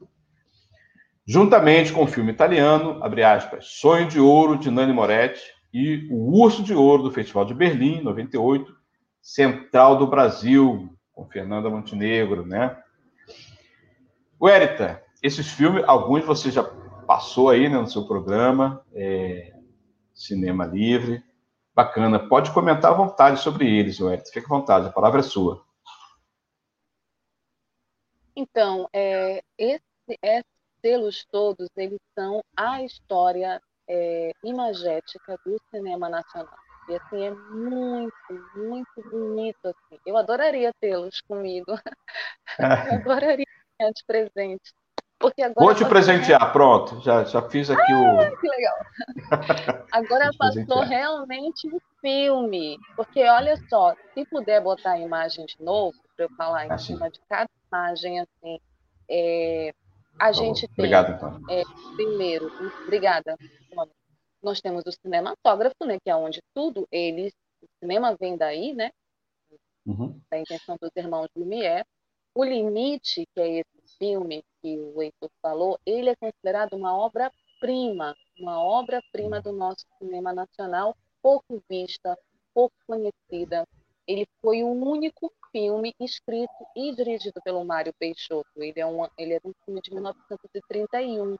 S2: Juntamente com o filme italiano, abre aspas, Sonho de Ouro, de Nani Moretti, e O Urso de Ouro, do Festival de Berlim, 98, Central do Brasil, com Fernanda Montenegro, né? O Érita, esses filmes, alguns você já passou aí né, no seu programa, é, Cinema Livre, bacana. Pode comentar à vontade sobre eles, Érita, fique à vontade, a palavra é sua.
S3: Então, é, esse, esses selos todos, eles são a história é, imagética do cinema nacional. E assim, é muito, muito bonito. Assim. Eu adoraria tê-los comigo. Eu adoraria ganhar de presente.
S2: Porque agora Vou te presentear, pronto. Já, já fiz aqui ah,
S3: o. Que legal. Agora passou realmente um filme. Porque olha só, se puder botar a imagem de novo, para eu falar em assim. cima de cada imagem, assim, é, a gente tem.
S2: Obrigado, então.
S3: É, primeiro, obrigada. Nós temos o cinematógrafo, né, que é onde tudo eles, o cinema vem daí, né? Uhum. Da intenção dos irmãos Lumière. O Limite, que é esse filme que o Heitor falou, ele é considerado uma obra-prima, uma obra-prima do nosso cinema nacional pouco vista, pouco conhecida. Ele foi o único filme escrito e dirigido pelo Mário Peixoto. Ele é, um, ele é um filme de 1931.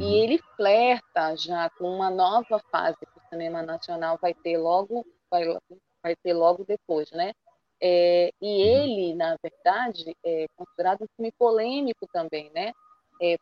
S3: E uhum. ele flerta já com uma nova fase que o cinema nacional vai ter logo, vai, vai ter logo depois, né? É, e uhum. ele, na verdade, é considerado um filme polêmico também, né? É,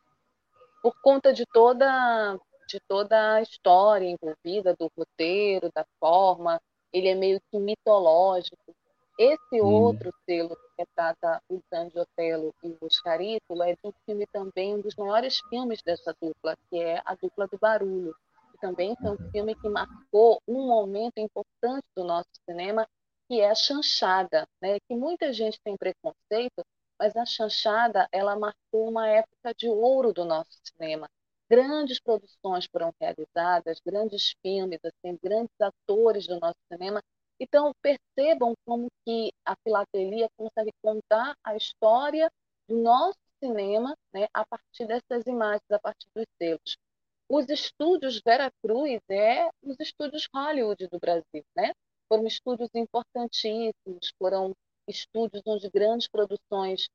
S3: por conta de toda de toda a história envolvida, do roteiro, da forma, ele é meio que mitológico. Esse hum. outro selo retrata o Grande Otelo e o é de um filme também, um dos maiores filmes dessa dupla, que é A Dupla do Barulho. Que também foi um filme que marcou um momento importante do nosso cinema, que é a chanchada, né? que muita gente tem preconceito, mas a chanchada ela marcou uma época de ouro do nosso cinema. Grandes produções foram realizadas, grandes filmes, assim, grandes atores do nosso cinema. Então percebam como que a filatelia consegue contar a história do nosso cinema, né, a partir dessas imagens, a partir dos selos. Os estúdios Vera Cruz é os estúdios Hollywood do Brasil, né? Foram estúdios importantíssimos, foram estúdios onde grandes produções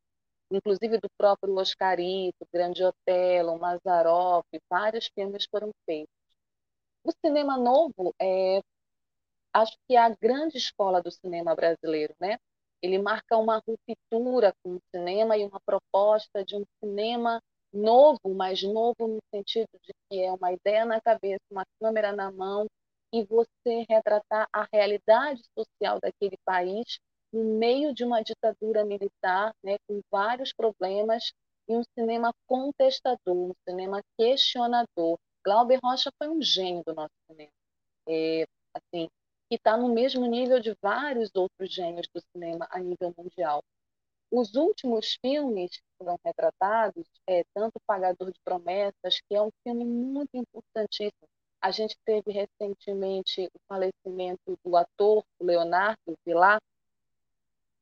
S3: inclusive do próprio Oscarito, Grande Otelo, Mazarop, vários filmes foram feitos. O cinema novo é, acho que é a grande escola do cinema brasileiro, né? Ele marca uma ruptura com o cinema e uma proposta de um cinema novo, mas novo no sentido de que é uma ideia na cabeça, uma câmera na mão e você retratar a realidade social daquele país no meio de uma ditadura militar, né, com vários problemas, e um cinema contestador, um cinema questionador. Glauber Rocha foi um gênio do nosso cinema. É, assim, que está no mesmo nível de vários outros gênios do cinema a nível mundial. Os últimos filmes que foram retratados, é, tanto Pagador de Promessas, que é um filme muito importantíssimo. A gente teve recentemente o falecimento do ator Leonardo Vilar,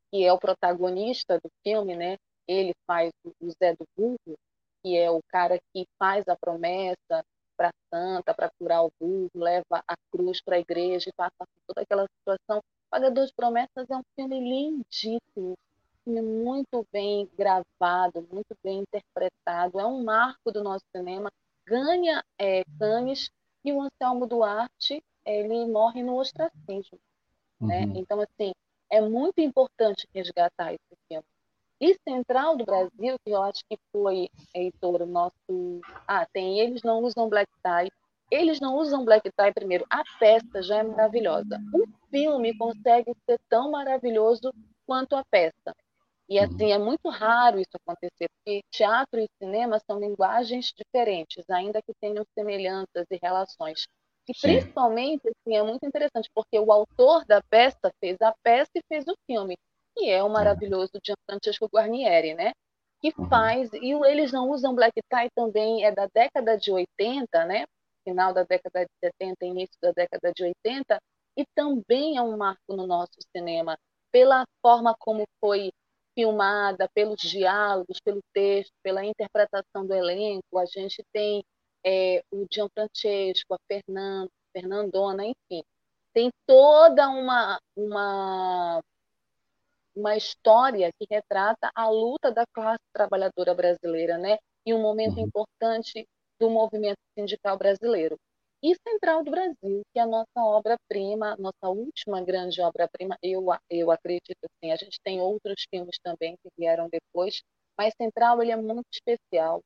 S3: que é o protagonista do filme, né? Ele faz o Zé do Burro, que é o cara que faz a promessa para santa, para curar o burro, leva a cruz para a igreja e passa por toda aquela situação. Pagador de Promessas é um filme lindíssimo, filme muito bem gravado, muito bem interpretado, é um marco do nosso cinema, ganha é, Cannes e o Anselmo Duarte ele morre no ostracismo, né? Uhum. Então assim é muito importante resgatar esse filme. E Central do Brasil, que eu acho que foi, Heitor, o nosso. Ah, tem Eles Não Usam Black Tie. Eles não usam black tie primeiro. A peça já é maravilhosa. O filme consegue ser tão maravilhoso quanto a peça. E assim, é muito raro isso acontecer, porque teatro e cinema são linguagens diferentes, ainda que tenham semelhanças e relações. E Sim. principalmente, assim, é muito interessante, porque o autor da peça fez a peça e fez o filme, que é o maravilhoso Gianfrancesco Guarnieri, né? Que uhum. faz, e eles não usam black tie também, é da década de 80, né? Final da década de 70, início da década de 80, e também é um marco no nosso cinema, pela forma como foi filmada, pelos diálogos, pelo texto, pela interpretação do elenco. A gente tem é, o Gianfrancesco, a Fernanda, Fernandona, enfim. Tem toda uma, uma, uma história que retrata a luta da classe trabalhadora brasileira, né? E um momento uhum. importante do movimento sindical brasileiro. E Central do Brasil, que é a nossa obra-prima, nossa última grande obra-prima, eu, eu acredito assim, a gente tem outros filmes também que vieram depois, mas Central ele é muito especial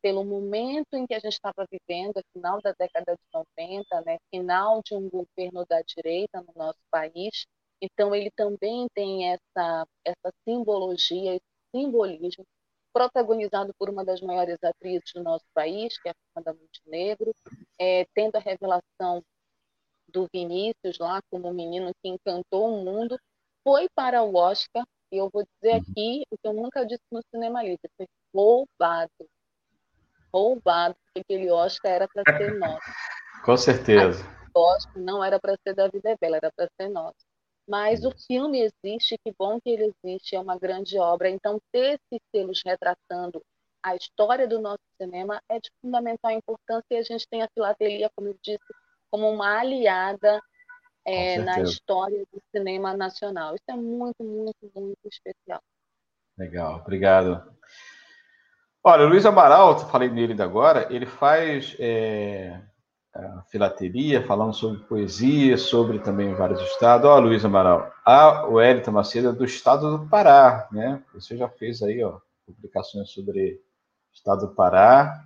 S3: pelo momento em que a gente estava vivendo, final da década de 90, né, final de um governo da direita no nosso país. Então, ele também tem essa, essa simbologia, esse simbolismo, protagonizado por uma das maiores atrizes do nosso país, que é a Fernanda Montenegro, é, tendo a revelação do Vinícius lá como um menino que encantou o mundo, foi para o Oscar, e eu vou dizer uhum. aqui o que eu nunca disse no Cinema Livre, foi roubado roubado, porque aquele Oscar era para ser nosso.
S2: Com certeza.
S3: O Oscar não era para ser da Vida Bela, era para ser nosso. Mas o filme existe, que bom que ele existe, é uma grande obra. Então, ter esses selos retratando a história do nosso cinema é de fundamental importância e a gente tem a filatelia, como eu disse, como uma aliada é, na história do cinema nacional. Isso é muito, muito, muito especial.
S2: Legal, obrigado. Olha, o Luiz Amaral, falei nele ainda agora, ele faz é, filateria, falando sobre poesia, sobre também vários estados. Ó, Luiz Amaral, a Wellington Macedo é do estado do Pará, né? Você já fez aí, ó, publicações sobre o estado do Pará.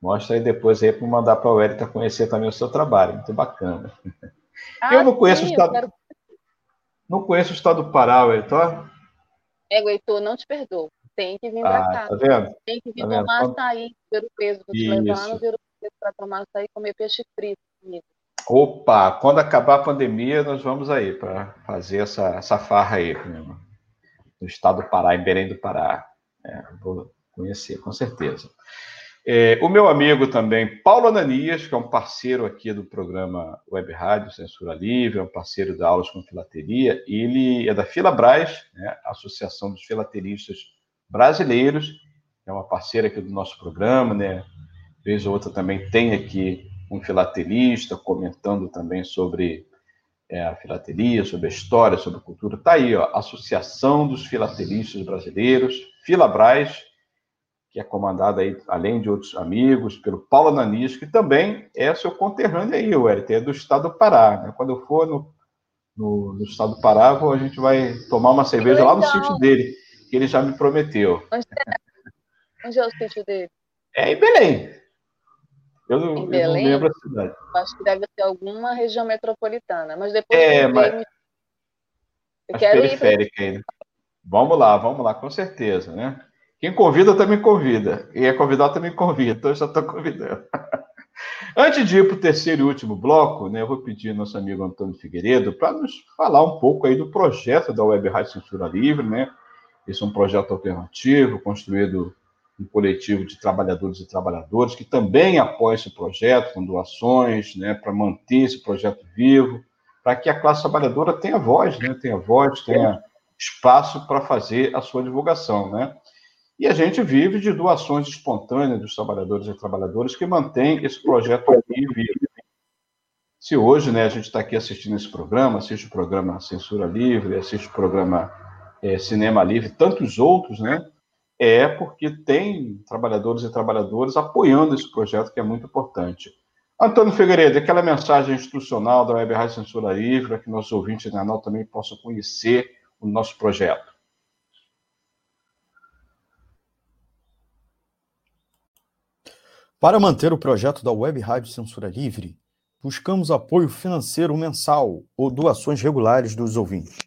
S2: Mostra aí depois aí para mandar para o Wellington conhecer também o seu trabalho, muito bacana. Ah, eu não conheço sim, o estado. Quero... Não conheço o estado do Pará, Wellington.
S3: É, Heitor, não te perdoo. Tem que vir ah, para cá.
S2: Tá vendo?
S3: Tem que vir tá tomar vendo? açaí, ver o peso. Vou te levar lá no para tomar açaí e comer peixe frito comigo.
S2: Opa, quando acabar a pandemia, nós vamos aí para fazer essa, essa farra aí, no estado do Pará, em Belém do Pará. É, vou conhecer, com certeza. É, o meu amigo também, Paulo Ananias, que é um parceiro aqui do programa Web Rádio Censura Livre, é um parceiro da Aulas com Filateria, ele é da Filabras, né, Associação dos Filateristas Brasileiros, é uma parceira aqui do nosso programa, né? Vez ou outra também tem aqui um filatelista comentando também sobre é, a filatelia, sobre a história, sobre a cultura. Está aí, ó, Associação dos Filatelistas Brasileiros, Filabras, que é comandada aí, além de outros amigos, pelo Paulo Ananis, que também é seu conterrâneo aí, o Eric, é do estado do Pará. Né? Quando eu for no, no, no, estado do Pará, a gente vai tomar uma cerveja lá no sítio dele, que ele já me prometeu.
S3: Onde é, Onde é o sítio dele?
S2: É em Belém. Eu não, em Belém? Eu não lembro a cidade.
S3: Acho que deve ser alguma região metropolitana, mas depois é, eu, mas...
S2: eu quero periférica ir... ainda. Vamos lá, vamos lá, com certeza, né? Quem convida também convida. Quem é convidado também convida. Então eu já estou convidando. Antes de ir para o terceiro e último bloco, né, eu vou pedir ao nosso amigo Antônio Figueiredo para nos falar um pouco aí do projeto da Web Rádio Censura Livre, né? Esse é um projeto alternativo, construído um coletivo de trabalhadores e trabalhadoras que também apoia esse projeto com doações, né, para manter esse projeto vivo, para que a classe trabalhadora tenha voz, né, tenha voz, tenha espaço para fazer a sua divulgação, né? E a gente vive de doações espontâneas dos trabalhadores e trabalhadoras que mantém esse projeto vivo. Se hoje né, a gente está aqui assistindo esse programa, assiste o programa Censura Livre, assiste o programa é, Cinema Livre, tantos outros, né? É porque tem trabalhadores e trabalhadoras apoiando esse projeto que é muito importante. Antônio Figueiredo, aquela mensagem institucional da Web Rádio Censura Livre, para que nossos ouvintes da canal também possam conhecer o nosso projeto.
S5: Para manter o projeto da Web Rádio Censura Livre, buscamos apoio financeiro mensal ou doações regulares dos ouvintes,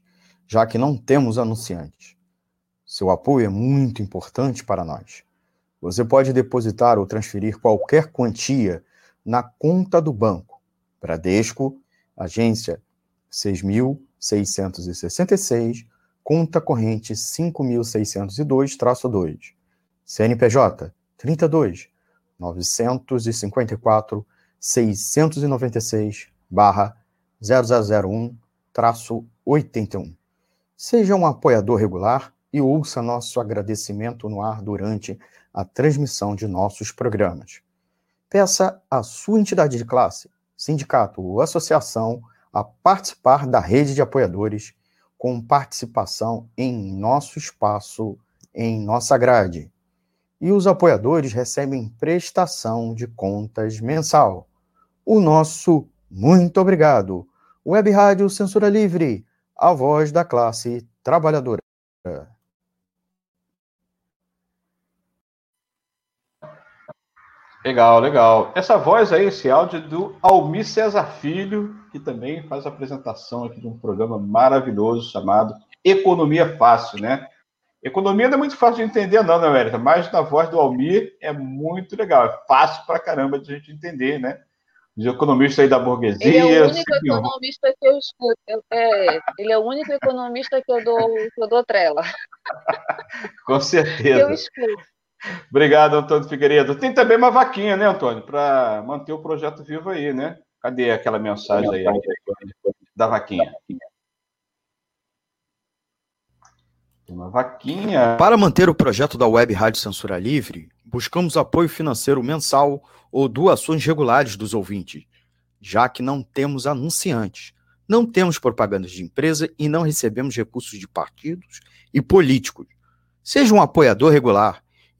S5: já que não temos anunciantes. Seu apoio é muito importante para nós. Você pode depositar ou transferir qualquer quantia na conta do banco. Bradesco, agência 6.666, conta corrente 5.602-2, CNPJ 32 954 696 barra 0001 traço 81. Seja um apoiador regular e ouça nosso agradecimento no ar durante a transmissão de nossos programas. Peça à sua entidade de classe, sindicato ou associação a participar da rede de apoiadores com participação em nosso espaço, em nossa grade e os apoiadores recebem prestação de contas mensal. O nosso muito obrigado. Web Rádio Censura Livre, a voz da classe trabalhadora.
S2: Legal, legal. Essa voz aí, esse áudio é do Almir César Filho, que também faz a apresentação aqui de um programa maravilhoso chamado Economia Fácil, né? Economia não é muito fácil de entender, não, né, Érica? Mas na voz do Almir é muito legal, é fácil pra caramba de a gente entender, né? Os economistas aí da burguesia.
S3: Ele é o único economista que eu escuto. É, ele é o único economista que eu dou, que eu dou trela.
S2: Com certeza. eu escuto. Obrigado, Antônio Figueiredo. Tem também uma vaquinha, né, Antônio, para manter o projeto vivo aí, né? Cadê aquela mensagem aí da vaquinha? Uma vaquinha.
S5: Para manter o projeto da Web Rádio Censura Livre, buscamos apoio financeiro mensal ou doações regulares dos ouvintes, já que não temos anunciantes, não temos propagandas de empresa e não recebemos recursos de partidos e políticos. Seja um apoiador regular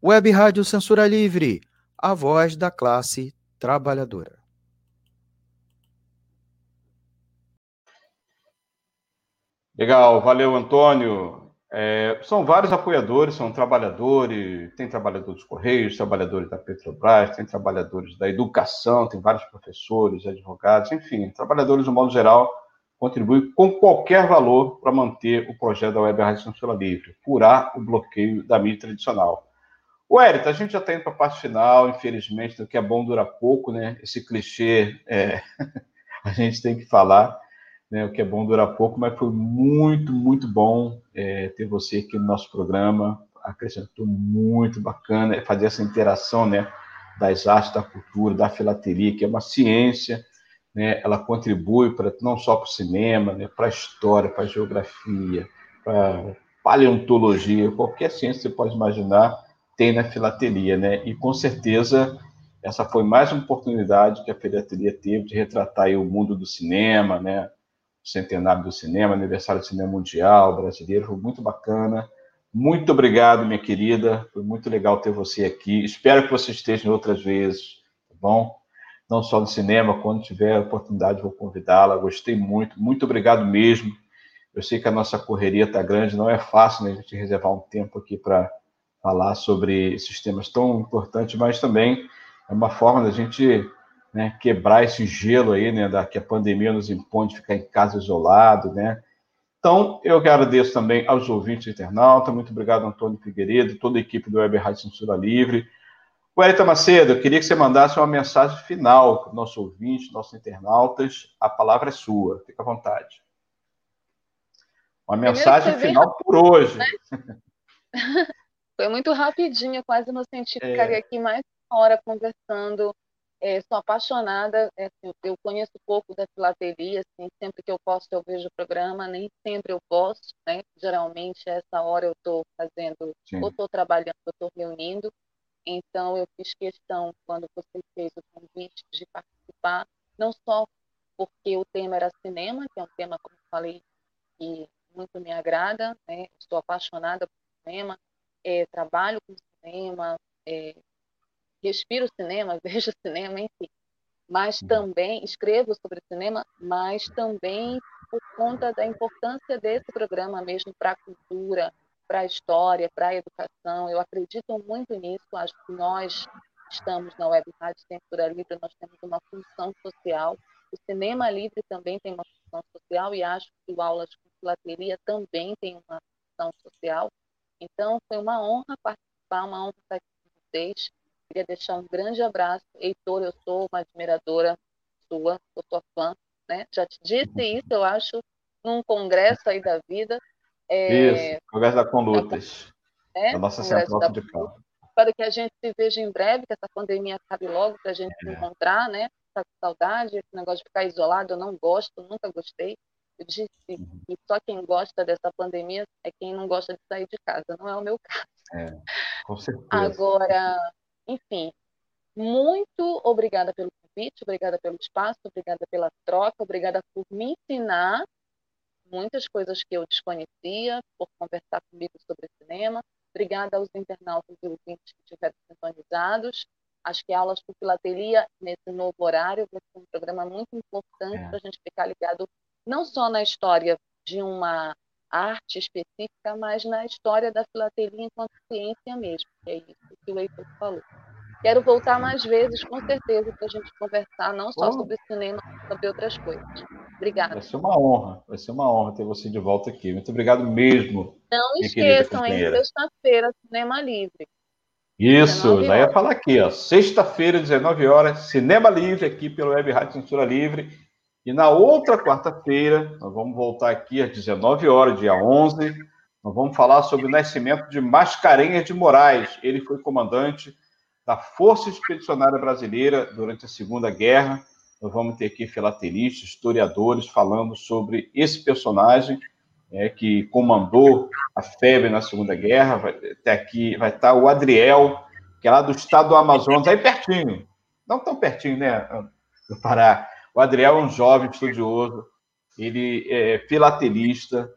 S5: Web Rádio Censura Livre, a voz da classe trabalhadora.
S2: Legal, valeu, Antônio. É, são vários apoiadores, são trabalhadores, tem trabalhadores dos Correios, trabalhadores da Petrobras, tem trabalhadores da educação, tem vários professores, advogados, enfim, trabalhadores, no modo geral, contribuem com qualquer valor para manter o projeto da Web Rádio Censura Livre, furar o bloqueio da mídia tradicional. O Érito, a gente já está indo para a parte final, infelizmente, o que é bom dura pouco, né? Esse clichê é... a gente tem que falar né, o que é bom dura pouco, mas foi muito, muito bom é, ter você aqui no nosso programa, acrescentou muito bacana é fazer essa interação, né, das artes, da cultura, da filateria, que é uma ciência, né, ela contribui para não só para o cinema, né, para a história, para a geografia, para paleontologia, qualquer ciência que você pode imaginar tem na filatelia, né, e com certeza essa foi mais uma oportunidade que a filatelia teve de retratar o mundo do cinema, né, centenário do cinema, aniversário do cinema mundial brasileiro, foi muito bacana. Muito obrigado, minha querida. Foi muito legal ter você aqui. Espero que você esteja outras vezes, tá bom? Não só no cinema, quando tiver a oportunidade, vou convidá-la. Gostei muito. Muito obrigado mesmo. Eu sei que a nossa correria está grande, não é fácil né, a gente reservar um tempo aqui para falar sobre esses temas tão importantes, mas também é uma forma da gente né, quebrar esse gelo aí, né, da, que a pandemia nos impõe de ficar em casa isolado, né. Então, eu agradeço também aos ouvintes internautas, muito obrigado, Antônio Figueiredo, toda a equipe do Web Rádio Censura Livre. Wellington Macedo, eu queria que você mandasse uma mensagem final para o nosso ouvinte, nossos internautas. A palavra é sua, fica à vontade. Uma mensagem final por hoje. Né?
S3: Foi muito rapidinho, quase no sentido é... ficaria aqui mais uma hora conversando é, sou apaixonada, é, eu conheço pouco da filateria, assim, sempre que eu posso eu vejo o programa, nem sempre eu posso, né? Geralmente, essa hora eu estou fazendo, Sim. ou estou trabalhando, ou estou reunindo. Então, eu fiz questão, quando você fez o convite, de participar, não só porque o tema era cinema, que é um tema, como eu falei, que muito me agrada, né? Estou apaixonada por cinema, é, trabalho com cinema, é, respiro cinema, vejo cinema, enfim. Mas uhum. também escrevo sobre cinema, mas também por conta da importância desse programa mesmo para a cultura, para a história, para a educação. Eu acredito muito nisso. Acho que nós estamos na Web Rádio Censura Livre, nós temos uma função social. O cinema livre também tem uma função social e acho que o Aulas com Filateria também tem uma função social. Então, foi uma honra participar, uma honra estar aqui com vocês. Queria deixar um grande abraço. Heitor, eu sou uma admiradora sua, sou sua fã, né? Já te disse isso, eu acho, num congresso aí da vida.
S2: É... Isso, Congresso da Conlutas. É, da nossa central da... de.
S3: Espero que a gente se veja em breve, que essa pandemia acabe logo, para a gente é. se encontrar, né? Tá com saudade, esse negócio de ficar isolado, eu não gosto, nunca gostei. Eu disse uhum. que só quem gosta dessa pandemia é quem não gosta de sair de casa, não é o meu caso.
S2: É, com certeza.
S3: Agora, enfim, muito obrigada pelo convite, obrigada pelo espaço, obrigada pela troca, obrigada por me ensinar muitas coisas que eu desconhecia, por conversar comigo sobre cinema. Obrigada aos internautas e ouvintes que estiveram sintonizados. Acho que aulas por filatelia nesse novo horário vai ser um programa muito importante é. para a gente ficar ligado não só na história de uma arte específica, mas na história da filatelia enquanto ciência mesmo, que é isso que o Heitor falou. Quero voltar mais vezes, com certeza, para a gente conversar não só sobre cinema, mas sobre outras coisas. Obrigada.
S2: Vai ser uma honra, vai ser uma honra ter você de volta aqui. Muito obrigado mesmo.
S3: Não esqueçam, em sexta-feira, Cinema Livre.
S2: Isso, já ia falar aqui, ó. Sexta-feira, 19 horas, Cinema Livre, aqui pelo Web Rádio Censura Livre. E na outra quarta-feira, nós vamos voltar aqui às 19 horas, dia 11, nós vamos falar sobre o nascimento de Mascarenhas de Moraes. Ele foi comandante da Força Expedicionária Brasileira durante a Segunda Guerra. Nós vamos ter aqui filatelistas, historiadores falando sobre esse personagem é, que comandou a FEB na Segunda Guerra. Vai, até aqui vai estar o Adriel, que é lá do estado do Amazonas, aí pertinho. Não tão pertinho, né, do Pará. O Adriel é um jovem estudioso, ele é filatelista,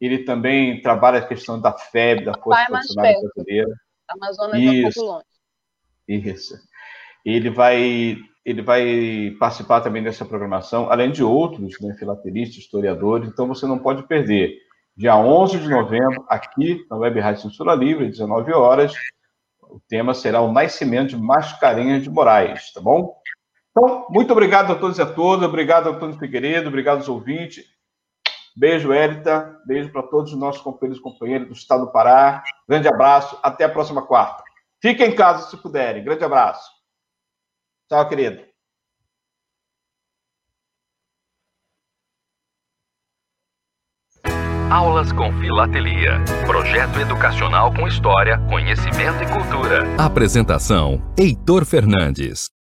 S2: ele também trabalha a questão da FEB, da Força Expedicionária Brasileira.
S3: Amazonas é um pouco longe.
S2: Isso. Ele vai, ele vai participar também dessa programação, além de outros, né, filatelistas, historiadores, então você não pode perder. Dia 11 de novembro, aqui na Web Rádio Censura Livre, 19 horas, o tema será o nascimento de Mascarenhas de Moraes, tá bom? Então, muito obrigado a todos e a todas, obrigado Antônio Figueiredo, obrigado aos ouvintes. Beijo, Érita, beijo para todos os nossos companheiros e companheiras do Estado do Pará. Grande abraço, até a próxima quarta. Fiquem em casa se puderem. Grande abraço. Tchau, querido.
S1: Aulas com Filatelia. Projeto educacional com história, conhecimento e cultura. Apresentação: Heitor Fernandes.